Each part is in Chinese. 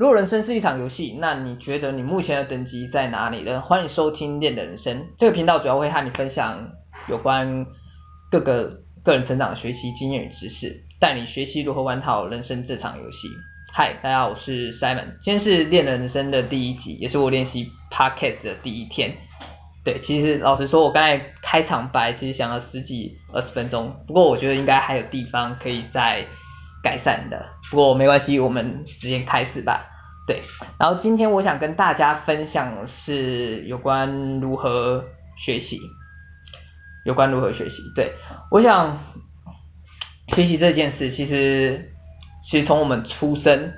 如果人生是一场游戏，那你觉得你目前的等级在哪里呢？欢迎收听练的人生，这个频道主要会和你分享有关各个 个人成长、学习经验与知识，带你学习如何玩好人生这场游戏。嗨，大家好，我是 Simon，今天是练的人生的第一集，也是我练习 Podcast 的第一天。对，其实老实说，我刚才开场白其实想了十几二十分钟，不过我觉得应该还有地方可以再改善的。不过没关系，我们直接开始吧。对，然后今天我想跟大家分享的是有关如何学习，有关如何学习。对，我想学习这件事，其实其实从我们出生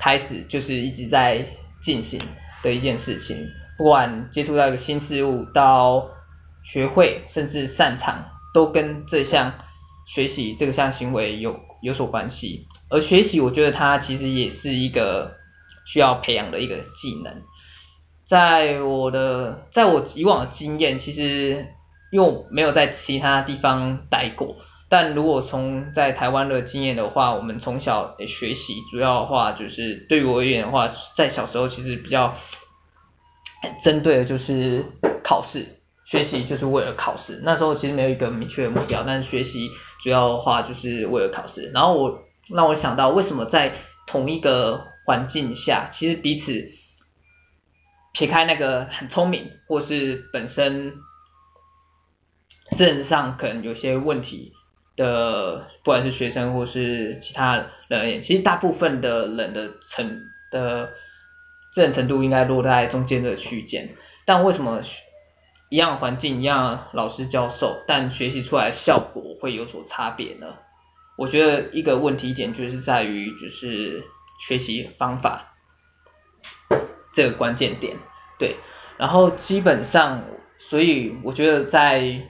开始就是一直在进行的一件事情，不管接触到一个新事物，到学会甚至擅长，都跟这项学习这个项行为有有所关系。而学习，我觉得它其实也是一个。需要培养的一个技能，在我的在我以往的经验，其实因为我没有在其他地方待过，但如果从在台湾的经验的话，我们从小学习主要的话就是对于我而言的话，在小时候其实比较针对的就是考试，学习就是为了考试，那时候其实没有一个明确的目标，但是学习主要的话就是为了考试，然后我让我想到为什么在同一个环境下，其实彼此撇开那个很聪明，或是本身自身上可能有些问题的，不管是学生或是其他人而言，其实大部分的人的程的智能程度应该落在中间的区间。但为什么一样环境、一样老师教授，但学习出来效果会有所差别呢？我觉得一个问题点就是在于就是。学习方法这个关键点，对，然后基本上，所以我觉得在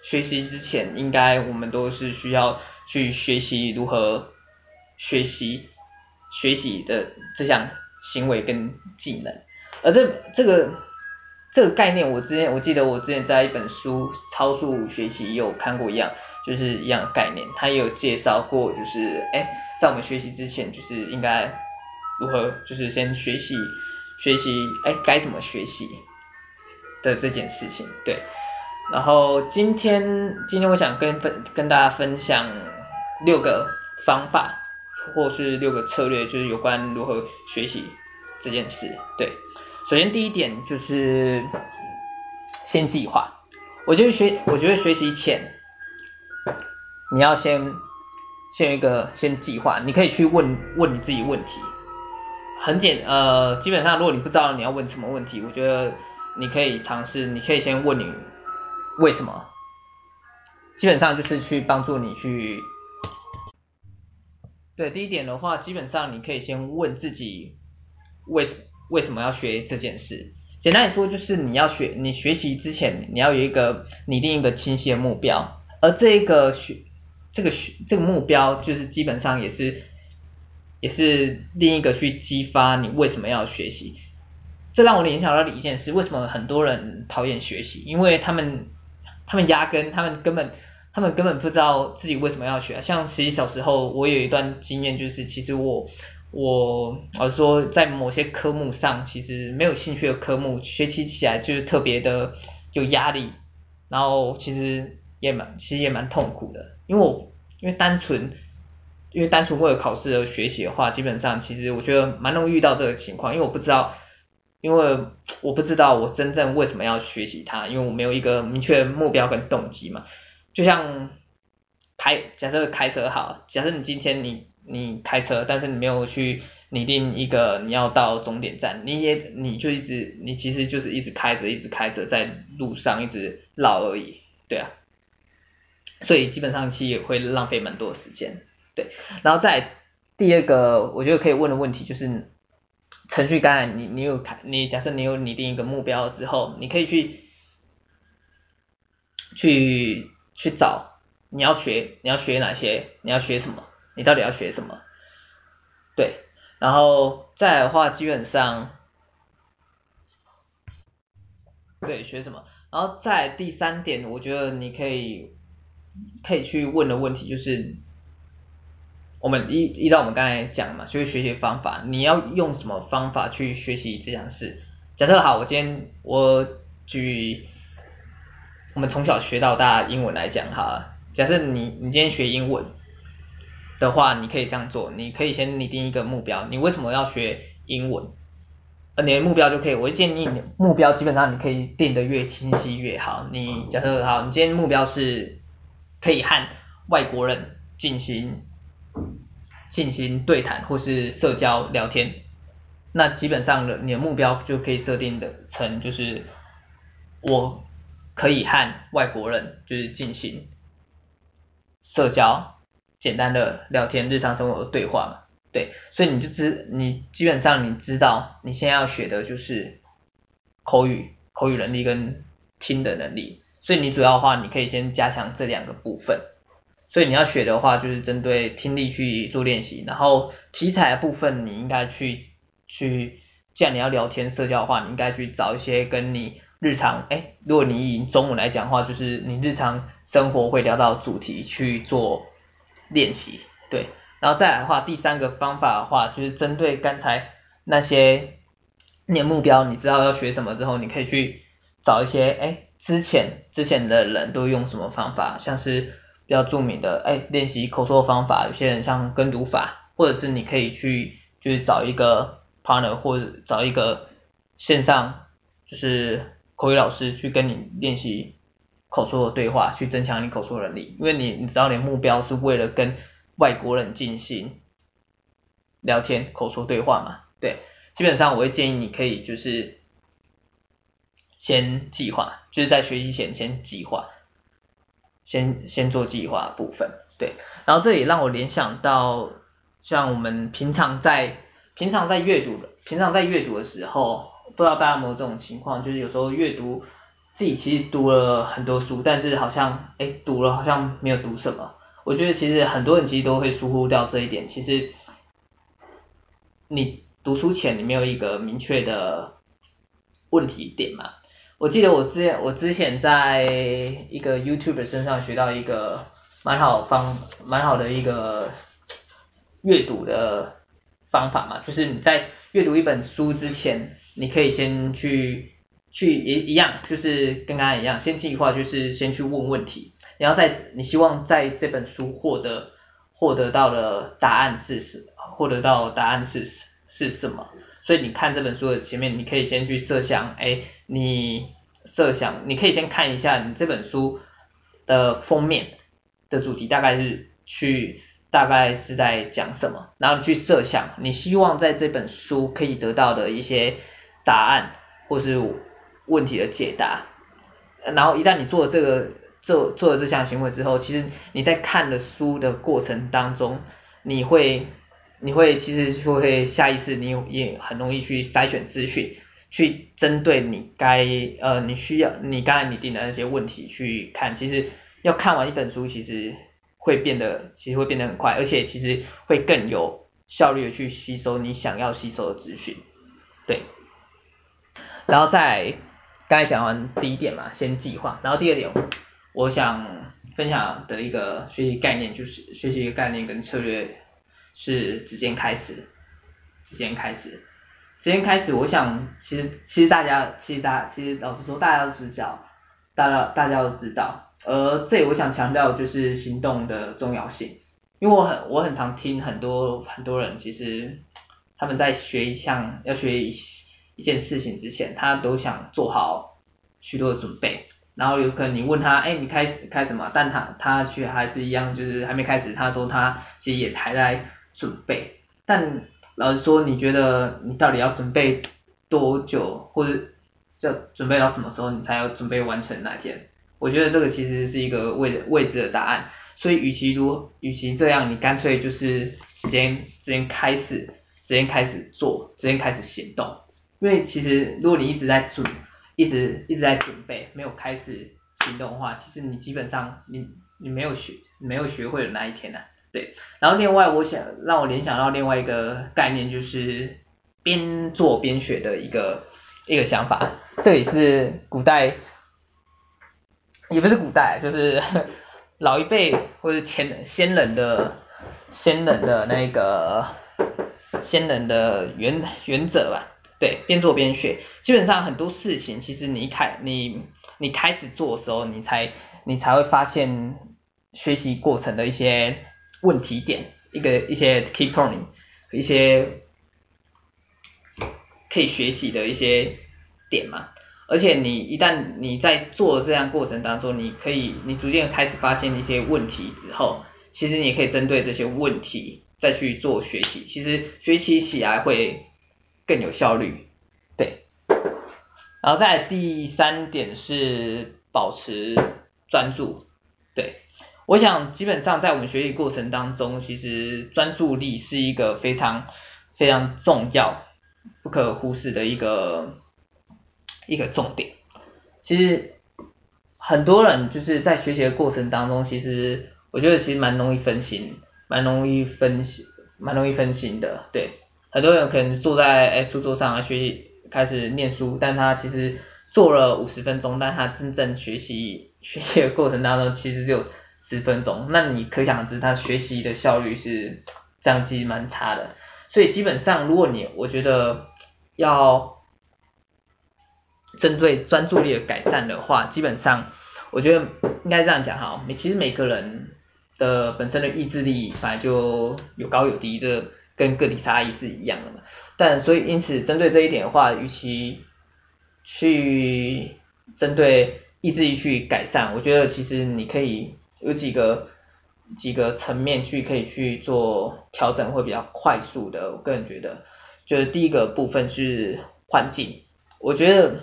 学习之前，应该我们都是需要去学习如何学习学习的这项行为跟技能，而这这个这个概念，我之前我记得我之前在一本书《超速学习》有看过一样，就是一样概念，他也有介绍过，就是哎。在我们学习之前，就是应该如何，就是先学习学习，哎，该怎么学习的这件事情，对。然后今天今天我想跟分跟大家分享六个方法，或是六个策略，就是有关如何学习这件事，对。首先第一点就是先计划，我觉得学我觉得学习前你要先。先一个先计划，你可以去问问你自己问题，很简呃，基本上如果你不知道你要问什么问题，我觉得你可以尝试，你可以先问你为什么，基本上就是去帮助你去，对，第一点的话，基本上你可以先问自己为什么为什么要学这件事，简单来说就是你要学，你学习之前你要有一个拟定一个清晰的目标，而这个学。这个学这个目标就是基本上也是也是另一个去激发你为什么要学习。这让我联想到了一件事，为什么很多人讨厌学习？因为他们他们压根他们根本他们根本不知道自己为什么要学。像其实小时候我有一段经验，就是其实我我我说在某些科目上其实没有兴趣的科目，学习起来就是特别的有压力，然后其实也蛮其实也蛮痛苦的。因为我因为单纯因为单纯为了考试而学习的话，基本上其实我觉得蛮容易遇到这个情况，因为我不知道，因为我不知道我真正为什么要学习它，因为我没有一个明确的目标跟动机嘛。就像开假设开车好，假设你今天你你开车，但是你没有去拟定一个你要到终点站，你也你就一直你其实就是一直开着一直开着在路上一直绕而已，对啊。所以基本上其实也会浪费蛮多时间，对。然后再第二个，我觉得可以问的问题就是，程序刚才你你有看，你假设你有拟定一个目标之后，你可以去去去找你要学你要学哪些，你要学什么，你到底要学什么，对。然后再的话，基本上对学什么，然后再第三点，我觉得你可以。可以去问的问题就是，我们依依照我们刚才讲嘛，就是学习方法，你要用什么方法去学习这件事？假设好，我今天我举我们从小学到大英文来讲哈，假设你你今天学英文的话，你可以这样做，你可以先拟定一个目标，你为什么要学英文？呃，你的目标就可以，我建议你的目标基本上你可以定的越清晰越好。你假设好，你今天目标是可以和外国人进行。进行对谈或是社交聊天，那基本上的你的目标就可以设定的成就是我可以和外国人就是进行社交简单的聊天日常生活的对话嘛，对，所以你就知你基本上你知道你现在要学的就是口语口语能力跟听的能力，所以你主要的话你可以先加强这两个部分。所以你要学的话，就是针对听力去做练习，然后题材的部分，你应该去去，既然你要聊天社交的话，你应该去找一些跟你日常，哎，如果你以中文来讲的话，就是你日常生活会聊到主题去做练习，对，然后再来的话，第三个方法的话，就是针对刚才那些你的目标，你知道要学什么之后，你可以去找一些，哎，之前之前的人都用什么方法，像是。比较著名的，哎，练习口说方法，有些人像跟读法，或者是你可以去就是找一个 partner 或者找一个线上就是口语老师去跟你练习口说的对话，去增强你口说能力。因为你你知道你的目标是为了跟外国人进行聊天口说对话嘛，对，基本上我会建议你可以就是先计划，就是在学习前先计划。先先做计划部分，对，然后这也让我联想到，像我们平常在平常在阅读的平常在阅读的时候，不知道大家有没有这种情况，就是有时候阅读自己其实读了很多书，但是好像哎读了好像没有读什么。我觉得其实很多人其实都会疏忽掉这一点，其实你读书前你没有一个明确的问题点嘛。我记得我之前我之前在一个 YouTuber 身上学到一个蛮好方蛮好的一个阅读的方法嘛，就是你在阅读一本书之前，你可以先去去一一样，就是跟刚才一样，先计划就是先去问问题，然后在你希望在这本书获得获得到的答案是什获得到答案是是是什么？所以你看这本书的前面，你可以先去设想，哎，你设想，你可以先看一下你这本书的封面的主题大概是去大概是在讲什么，然后去设想你希望在这本书可以得到的一些答案或是问题的解答，然后一旦你做了这个做做了这项行为之后，其实你在看的书的过程当中，你会。你会其实就会下意识，你也很容易去筛选资讯，去针对你该呃你需要你刚才拟定的那些问题去看。其实要看完一本书，其实会变得其实会变得很快，而且其实会更有效率的去吸收你想要吸收的资讯。对，然后再刚才讲完第一点嘛，先计划。然后第二点，我想分享的一个学习概念就是学习一个概念跟策略。是直接开始，直接开始，直接开始。我想，其实其实大家，其实大，其实老实说，大家都知道，大家大家都知道。而这里我想强调就是行动的重要性，因为我很我很常听很多很多人，其实他们在学一项要学一一件事情之前，他都想做好许多的准备。然后有可能你问他，哎，你开始开什么？但他他却还是一样，就是还没开始。他说他其实也还在。准备，但老实说，你觉得你到底要准备多久，或者要准备到什么时候，你才要准备完成那天？我觉得这个其实是一个未未知的答案。所以，与其如与其这样，你干脆就是直接直接开始，直接开始做，直接开始行动。因为其实如果你一直在准，一直一直在准备，没有开始行动的话，其实你基本上你你没有学没有学会的那一天呢、对，然后另外我想让我联想到另外一个概念，就是边做边学的一个一个想法，这也是古代，也不是古代，就是 老一辈或者前先人的先人的那个先人的原原则吧，对，边做边学。基本上很多事情，其实你开你你开始做的时候，你才你才会发现学习过程的一些问题点，一个一些 key point，一些可以学习的一些点嘛。而且你一旦你在做这样过程当中，你可以你逐渐开始发现一些问题之后，其实你可以针对这些问题再去做学习，其实学习起来会更有效率，对。然后再第三点是保持专注，对。我想基本上在我们学习过程当中，其实专注力是一个非常非常重要、不可忽视的一个。一个重点，其实很多人就是在学习的过程当中，其实我觉得其实蛮容易分心，蛮容易分心，蛮容易分心的。对，很多人可能坐在诶书桌上啊学习，开始念书，但他其实做了五十分钟，但他真正学习学习的过程当中，其实只有十分钟。那你可想而知，他学习的效率是这样，其实蛮差的。所以基本上，如果你我觉得要。针对专注力的改善的话，基本上我觉得应该这样讲哈，每其实每个人的本身的意志力本来就有高有低，这跟个体差异是一样的嘛。但所以因此针对这一点的话，与其去针对意志力去改善，我觉得其实你可以有几个几个层面去可以去做调整，会比较快速的。我个人觉得，就是第一个部分是环境，我觉得。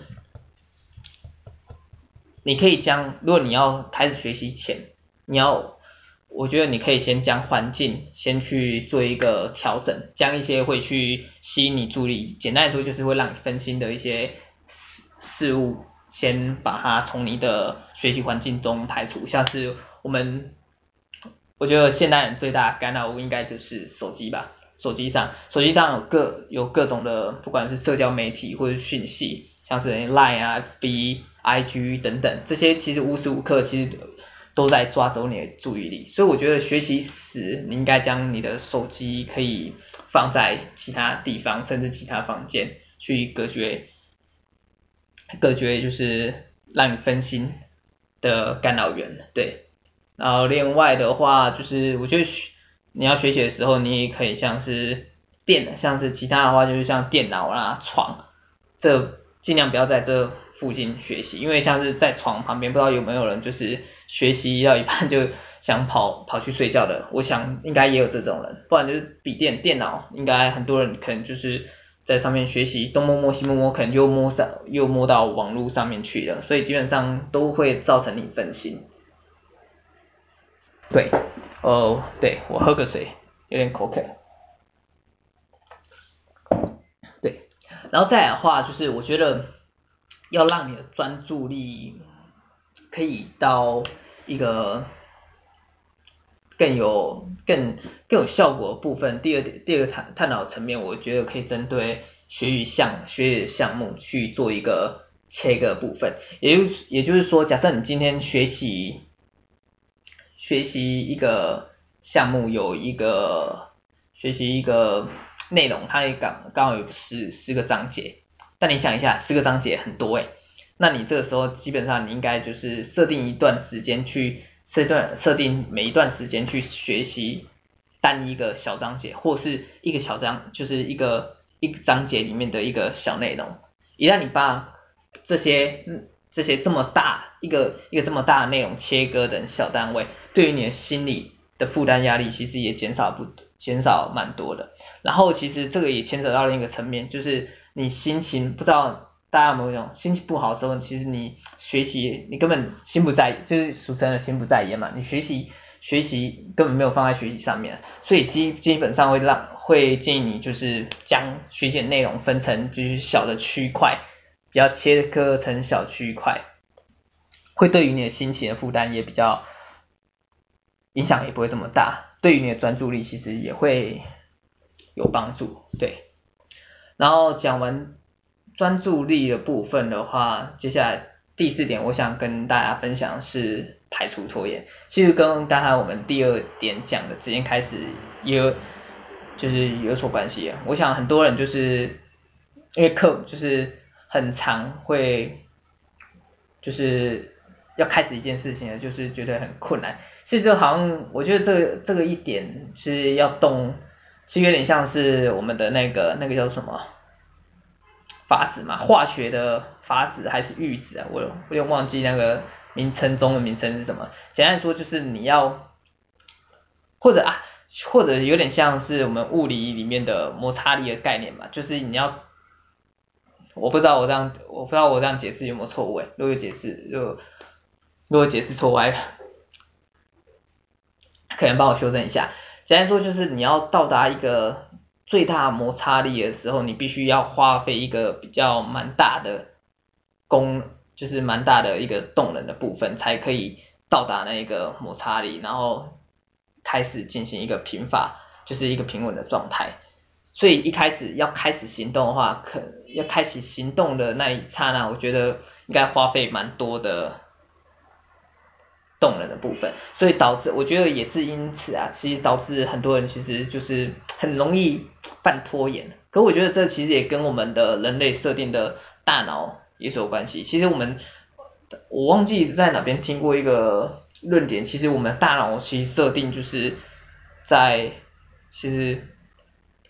你可以将，如果你要开始学习前，你要，我觉得你可以先将环境先去做一个调整，将一些会去吸引你注意力，简单来说就是会让你分心的一些事事物，先把它从你的学习环境中排除。像是我们，我觉得现代人最大的干扰物应该就是手机吧，手机上，手机上有各有各种的，不管是社交媒体或者讯息，像是 Line 啊，B。I G 等等，这些其实无时无刻其实都在抓走你的注意力，所以我觉得学习时你应该将你的手机可以放在其他地方，甚至其他房间去隔绝，隔绝就是让你分心的干扰源，对。然后另外的话就是我觉得你要学习的时候，你也可以像是电，像是其他的话就是像电脑啦、床，这尽量不要在这。附近学习，因为像是在床旁边，不知道有没有人就是学习到一半就想跑跑去睡觉的，我想应该也有这种人，不然就是笔电电脑，应该很多人可能就是在上面学习，东摸摸西摸摸，可能就摸上又摸到网络上面去了，所以基本上都会造成你分心。对，哦，对，我喝个水，有点口渴。对，然后再来的话就是我觉得。要让你的专注力可以到一个更有更更有效果的部分。第二点，第二个探探讨层面，我觉得可以针对学习项学习项目去做一个切割部分。也就是也就是说，假设你今天学习学习一个项目，有一个学习一个内容，它也刚刚好有十十个章节。但你想一下，四个章节很多诶，那你这个时候基本上你应该就是设定一段时间去设段设定每一段时间去学习单一个小章节，或是一个小章就是一个一章节里面的一个小内容。一旦你把这些这些这么大一个一个这么大的内容切割成小单位，对于你的心理的负担压力其实也减少不减少蛮多的。然后其实这个也牵扯到另一个层面，就是。你心情不知道大家有没有这种心情不好的时候，其实你学习你根本心不在，就是俗称的心不在焉嘛。你学习学习根本没有放在学习上面，所以基基本上会让会建议你就是将学习内容分成就是小的区块，比较切割成小区块，会对于你的心情的负担也比较影响也不会这么大，对于你的专注力其实也会有帮助，对。然后讲完专注力的部分的话，接下来第四点，我想跟大家分享是排除拖延。其实跟刚才我们第二点讲的直接开始也有就是有所关系。我想很多人就是因为课就是很长会就是要开始一件事情，就是觉得很困难。其实就好像我觉得这个这个一点是要动，其实有点像是我们的那个那个叫什么？法子嘛，化学的法子还是玉子啊？我我有点忘记那个名称中的名称是什么。简单说就是你要，或者啊，或者有点像是我们物理里面的摩擦力的概念嘛，就是你要，我不知道我这样，我不知道我这样解释有没有错误诶，如果解释就，如果解释错误，可能帮我修正一下。简单说就是你要到达一个。最大摩擦力的时候，你必须要花费一个比较蛮大的功，就是蛮大的一个动能的部分，才可以到达那个摩擦力，然后开始进行一个平法，就是一个平稳的状态。所以一开始要开始行动的话，可要开始行动的那一刹那，我觉得应该花费蛮多的。动人的部分，所以导致我觉得也是因此啊，其实导致很多人其实就是很容易犯拖延。可我觉得这其实也跟我们的人类设定的大脑也是有关系。其实我们我忘记在哪边听过一个论点，其实我们大脑其实设定就是在其实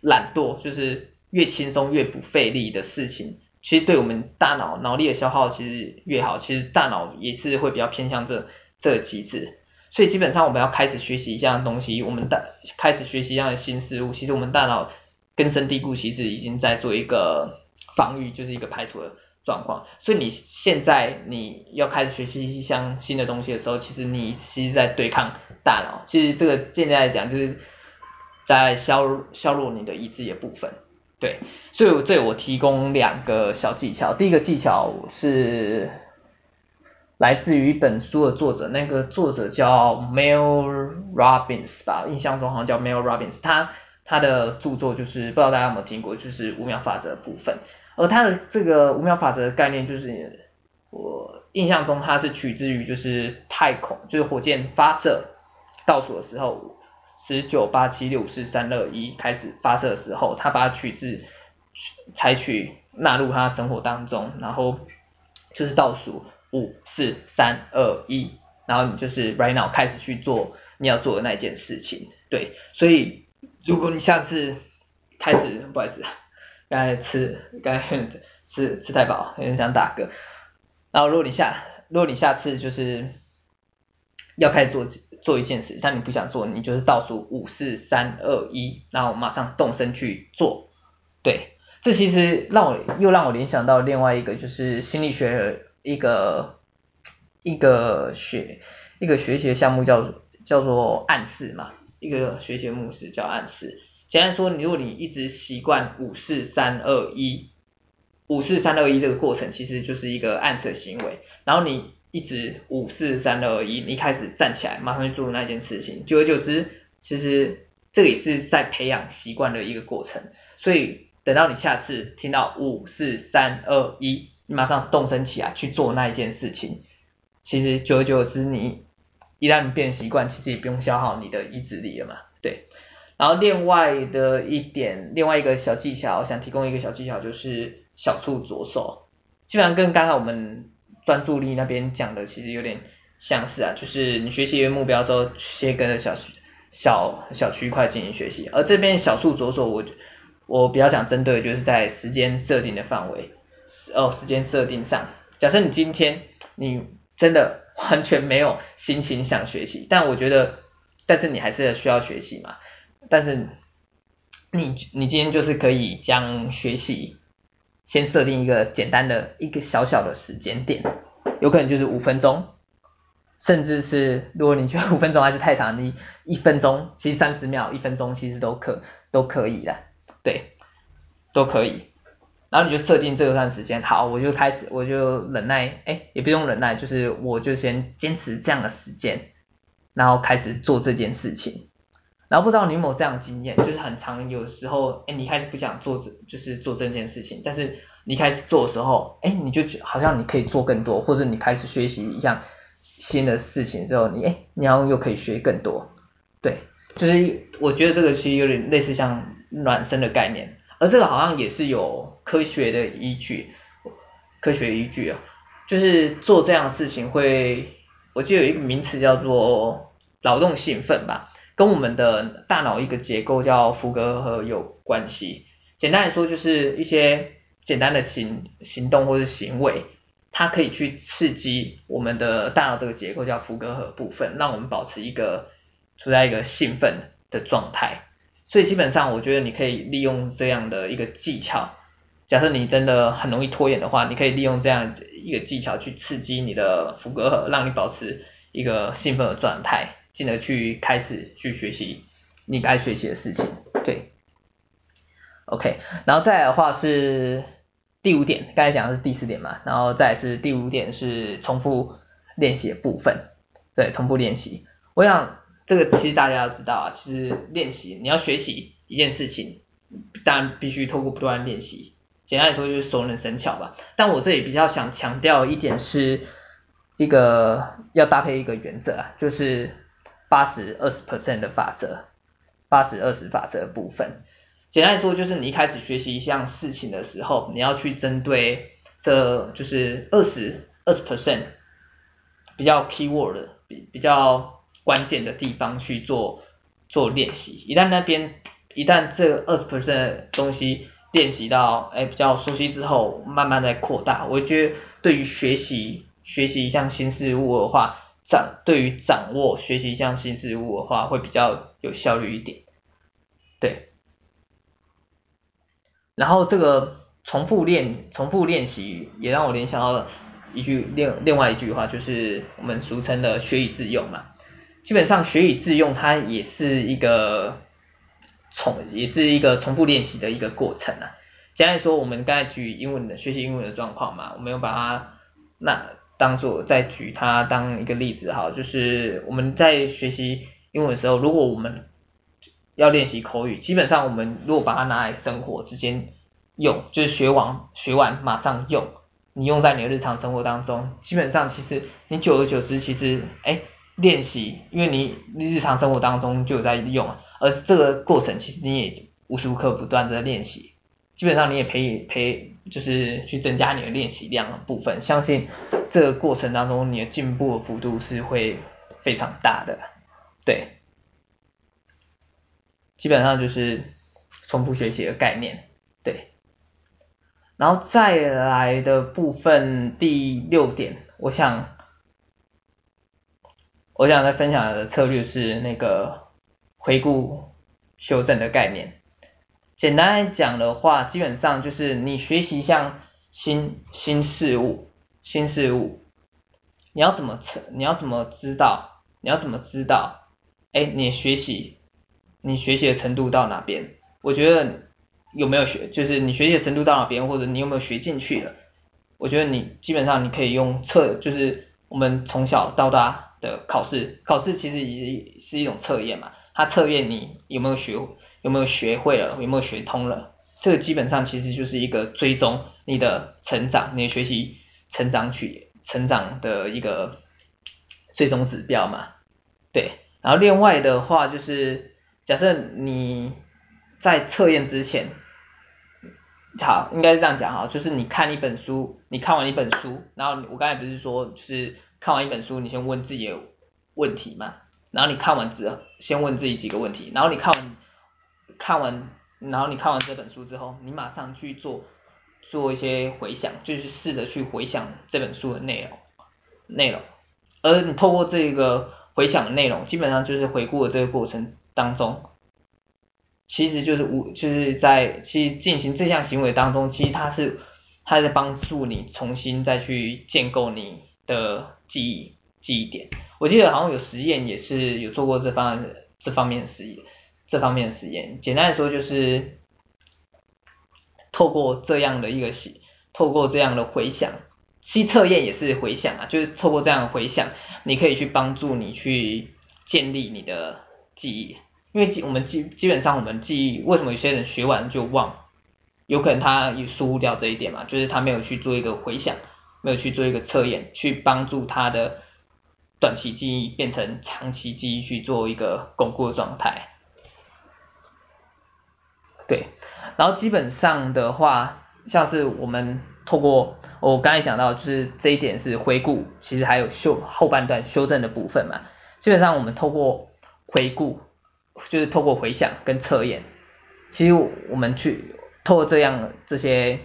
懒惰就是越轻松越不费力的事情，其实对我们大脑脑力的消耗其实越好，其实大脑也是会比较偏向这。这个机制，所以基本上我们要开始学习一样东西，我们大开始学习一样的新事物，其实我们大脑根深蒂固，其实已经在做一个防御，就是一个排除的状况。所以你现在你要开始学习一项新的东西的时候，其实你其实在对抗大脑。其实这个现在来讲，就是在削削弱你的意志的部分。对，所以我这我提供两个小技巧，第一个技巧是。来自于一本书的作者，那个作者叫 Mel Robbins 吧，印象中好像叫 Mel Robbins，他他的著作就是不知道大家有没有听过，就是五秒法则部分。而他的这个五秒法则的概念，就是我印象中它是取自于就是太空，就是火箭发射倒数的时候，十九八七六五四三二一开始发射的时候，他把它取自采取纳入他生活当中，然后就是倒数。五四三二一，然后你就是 right now 开始去做你要做的那件事情，对，所以如果你下次开始，不好意思，刚才吃刚才吃吃太饱，有点想打嗝，然后如果你下如果你下次就是要开始做做一件事，但你不想做，你就是倒数五四三二一，然后马上动身去做，对，这其实让我又让我联想到另外一个就是心理学。一个一个学一个学习的项目叫叫做暗示嘛，一个学习的模式叫暗示。简单说，你如果你一直习惯五四三二一，五四三二一这个过程其实就是一个暗示行为。然后你一直五四三二一，你开始站起来，马上去做那件事情，久而久之，其实这也是在培养习惯的一个过程。所以等到你下次听到五四三二一。你马上动身起来去做那一件事情，其实久而久之，你一旦你变习惯，其实也不用消耗你的意志力了嘛，对。然后另外的一点，另外一个小技巧，我想提供一个小技巧，就是小处着手。基本上跟刚才我们专注力那边讲的其实有点相似啊，就是你学习一个目标的时候，先跟着小小小区块进行学习。而这边小处着手，我我比较想针对就是在时间设定的范围。哦，时间设定上，假设你今天你真的 完全没有心情想学习，但我觉得，但是你还是需要学习嘛。但是你你今天就是可以将学习先设定一个简单的一个小小的时间点，有可能就是五分钟，甚至是如果你觉得 五分钟还是太长，你一分钟，其实三十秒、一分钟其实都可都可以的，对，都可以。然后你就设定这段时间，好，我就开始，我就忍耐，哎，也不用忍耐，就是我就先坚持这样的时间，然后开始做这件事情。然后不知道你有没有这样的经验，就是很常有时候，哎，你开始不想做这，就是做这件事情，但是你开始做的时候，哎，你就觉好像你可以做更多，或者你开始学习一项新的事情之后，你哎，你好像又可以学更多，对，就是我觉得这个其实有点类似像暖身的概念，而这个好像也是有科学的依据，科学依据啊，就是做这样的事情会，我记得有一个名词叫做劳动兴奋吧。跟我们的大脑一个结构叫福格核有关系。简单来说，就是一些简单的行行动或者行为，它可以去刺激我们的大脑这个结构叫福格核部分，让我们保持一个处在一个兴奋的状态。所以基本上，我觉得你可以利用这样的一个技巧。假设你真的很容易拖延的话，你可以利用这样一个技巧去刺激你的福格，让你保持一个兴奋的状态。进而去开始去学习你该学习的事情，对，OK，然后再来的话是第五点，刚才讲的是第四点嘛，然后再是第五点是重复练习的部分，对，重复练习，我想这个其实大家要知道啊，其实练习你要学习一件事情，当然必须透过不断练习，简单来说就是熟能生巧吧，但我这里比较想强调一点是一个要搭配一个原则啊，就是。八十二十 percent 的法则，八十二十法则的部分，简单来说就是你一开始学习一项事情的时候，你要去针对这就是二十二十 percent 比较 keyword 比比较关键的地方去做做练习，一旦那边一旦这二十 percent 的东西练习到哎比较熟悉之后，慢慢在扩大，我觉得对于学习学习一项新事物的话。掌对于掌握学习一项新事物的话，会比较有效率一点，对。然后这个重复练重复练习也让我联想到了一句另另外一句话，就是我们俗称的学以致用嘛。基本上学以致用它也是一个重也是一个重复练习的一个过程啊。简单来说，我们刚才举英文的学习英文的状况嘛，我们有把它那。当做再举它当一个例子哈，就是我们在学习英文的时候，如果我们要练习口语，基本上我们如果把它拿来生活之间用，就是学完学完马上用，你用在你的日常生活当中，基本上其实你久而久之，其实哎练习，因为你日常生活当中就有在用，而这个过程其实你也无时无刻不断在练习。基本上你也陪陪，就是去增加你的练习量的部分，相信这个过程当中你的进步的幅度是会非常大的，对，基本上就是重复学习的概念，对，然后再来的部分第六点，我想我想再分享的策略是那个回顾修正的概念。简单来讲的话，基本上就是你学习一项新新事物，新事物，你要怎么测？你要怎么知道？你要怎么知道？哎，你学习，你学习的程度到哪边？我觉得有没有学，就是你学习的程度到哪边，或者你有没有学进去了？我觉得你基本上你可以用测，就是我们从小到大的考试，考试其实也是一种测验嘛，它测验你有没有学。有没有学会了？有没有学通了？这个基本上其实就是一个追踪你的成长，你的学习成长曲成长的一个最终指标嘛。对，然后另外的话就是，假设你在测验之前，好，应该是这样讲哈，就是你看一本书，你看完一本书，然后我刚才不是说，就是看完一本书，你先问自己的问题嘛，然后你看完之后，先问自己几个问题，然后你看完。看完，然后你看完这本书之后，你马上去做做一些回想，就是试着去回想这本书的内容内容，而你透过这个回想的内容，基本上就是回顾的这个过程当中，其实就是无就是在其实进行这项行为当中，其实它是它在帮助你重新再去建构你的记忆记忆点。我记得好像有实验也是有做过这方这方面的实验。这方面的实验，简单来说就是透过这样的一个习，透过这样的回想，其实测验也是回想啊，就是透过这样的回想，你可以去帮助你去建立你的记忆，因为基我们基基本上我们记忆，为什么有些人学完就忘？有可能他也疏忽掉这一点嘛，就是他没有去做一个回想，没有去做一个测验，去帮助他的短期记忆变成长期记忆去做一个巩固的状态。对，然后基本上的话，像是我们透过我刚才讲到，就是这一点是回顾，其实还有修后半段修正的部分嘛。基本上我们透过回顾，就是透过回想跟测验，其实我们去。透过这样这些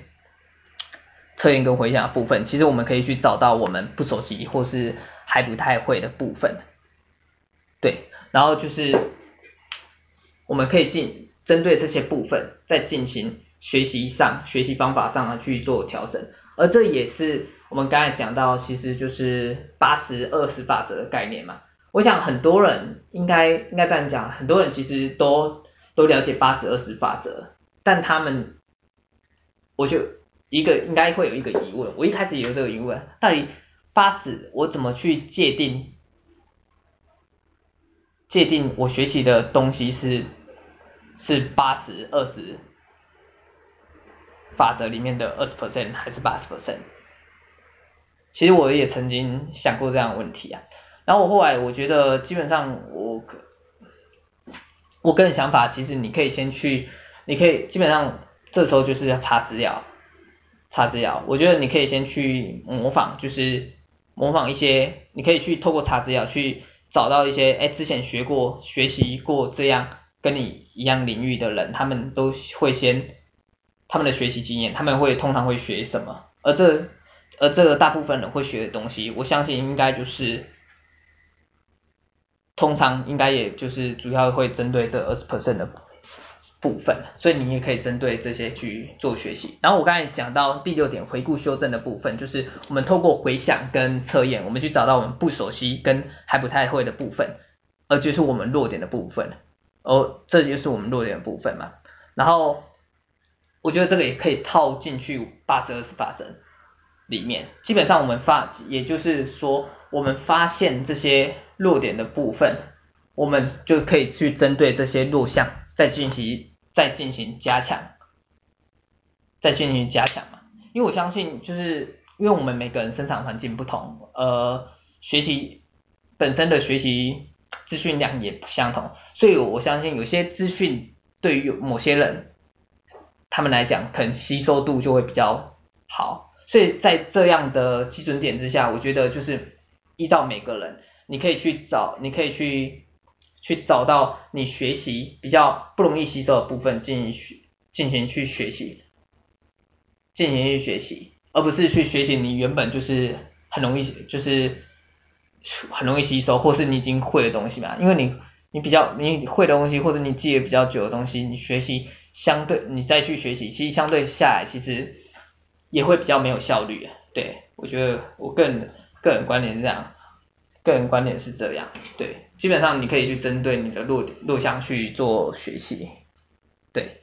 测验跟回想的部分，其实我们可以去找到我们不熟悉或是还不太会的部分，对，然后就是我们可以进针对这些部分再进行学习上学习方法上去做调整，而这也是我们刚才讲到，其实就是八十二十法则的概念嘛。我想很多人应该应该这样讲，很多人其实都都了解八十二十法则。但他们，我就一个应该会有一个疑问，我一开始也有这个疑问，到底八十我怎么去界定？界定我学习的东西是是八十二十法则里面的二十 percent 还是八十 percent？其实我也曾经想过这样的问题啊，然后我后来我觉得基本上我我个人想法，其实你可以先去。你可以基本上这时候就是要查资料，查资料。我觉得你可以先去模仿，就是模仿一些，你可以去透过查资料去找到一些，哎，之前学过、学习过这样跟你一样领域的人，他们都会先他们的学习经验，他们会通常会学什么，而这而这个大部分人会学的东西，我相信应该就是通常应该也就是主要会针对这二十 percent 的。部分，所以你也可以针对这些去做学习。然后我刚才讲到第六点，回顾修正的部分，就是我们透过回想跟测验，我们去找到我们不熟悉跟还不太会的部分，而就是我们弱点的部分。哦，这就是我们弱点的部分嘛。然后我觉得这个也可以套进去八十二次发生里面。基本上我们发，也就是说我们发现这些弱点的部分，我们就可以去针对这些弱项再进行。再进行加强，再进行加强嘛，因为我相信就是因为我们每个人生长环境不同，呃，学习本身的学习资讯量也不相同，所以我相信有些资讯对于某些人他们来讲，可能吸收度就会比较好，所以在这样的基准点之下，我觉得就是依照每个人，你可以去找，你可以去。去找到你学习比较不容易吸收的部分，进行学进行去学习，进行去学习，而不是去学习你原本就是很容易就是很容易吸收，或是你已经会的东西嘛。因为你你比较你会的东西，或者你记得比较久的东西，你学习相对你再去学习，其实相对下来其实也会比较没有效率。对，我觉得我个人个人观点是这样。个人观点是这样，对，基本上你可以去针对你的弱弱项去做学习，对，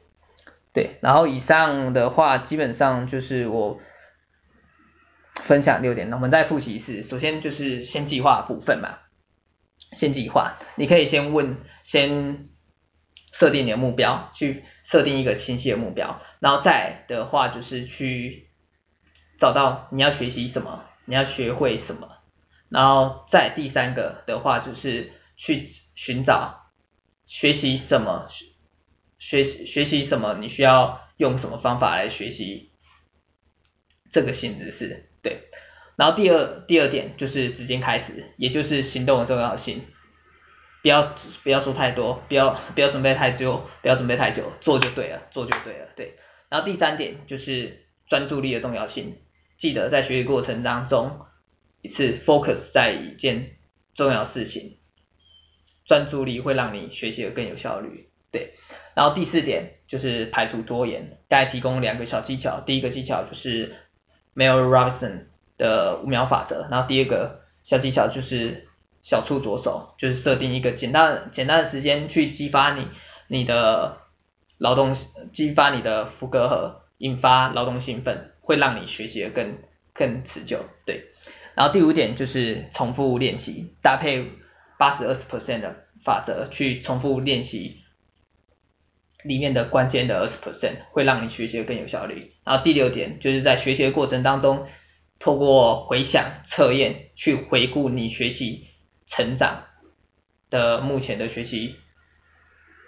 对，然后以上的话基本上就是我分享六点，那我们再复习一次，首先就是先计划部分嘛，先计划，你可以先问，先设定你的目标，去设定一个清晰的目标，然后再的话就是去找到你要学习什么，你要学会什么。然后再第三个的话，就是去寻找学习什么，学习学习什么，你需要用什么方法来学习这个新知识，对。然后第二第二点就是直接开始，也就是行动的重要性，不要不要说太多，不要不要准备太久，不要准备太久，做就对了，做就对了，对。然后第三点就是专注力的重要性，记得在学习过程当中。一次 focus 在一件重要事情，专注力会让你学习的更有效率，对。然后第四点就是排除拖延，大概提供两个小技巧，第一个技巧就是 Mel Robbins 的五秒法则，然后第二个小技巧就是小处着手，就是设定一个简单简单的时间去激发你你的劳动，激发你的福格核，引发劳动兴奋，会让你学习的更更持久，对。然后第五点就是重复练习，搭配八十二十 percent 的法则去重复练习里面的关键的二十 percent，会让你学习更有效率。然后第六点就是在学习的过程当中，透过回想测验去回顾你学习成长的目前的学习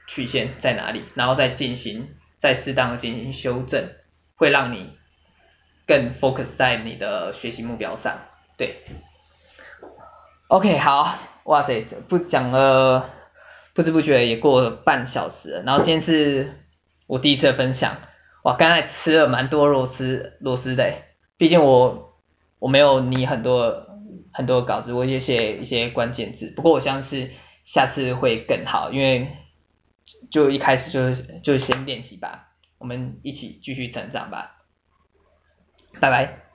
曲线在哪里，然后再进行再适当的进行修正，会让你更 focus 在你的学习目标上。对，OK 好，哇塞，不讲了，不知不觉也过了半小时了，然后今天是我第一次分享，哇，刚才吃了蛮多螺丝螺丝的，毕竟我我没有拟很多很多稿子，我也写一些关键字，不过我相信下次会更好，因为就一开始就就先练习吧，我们一起继续成长吧，拜拜。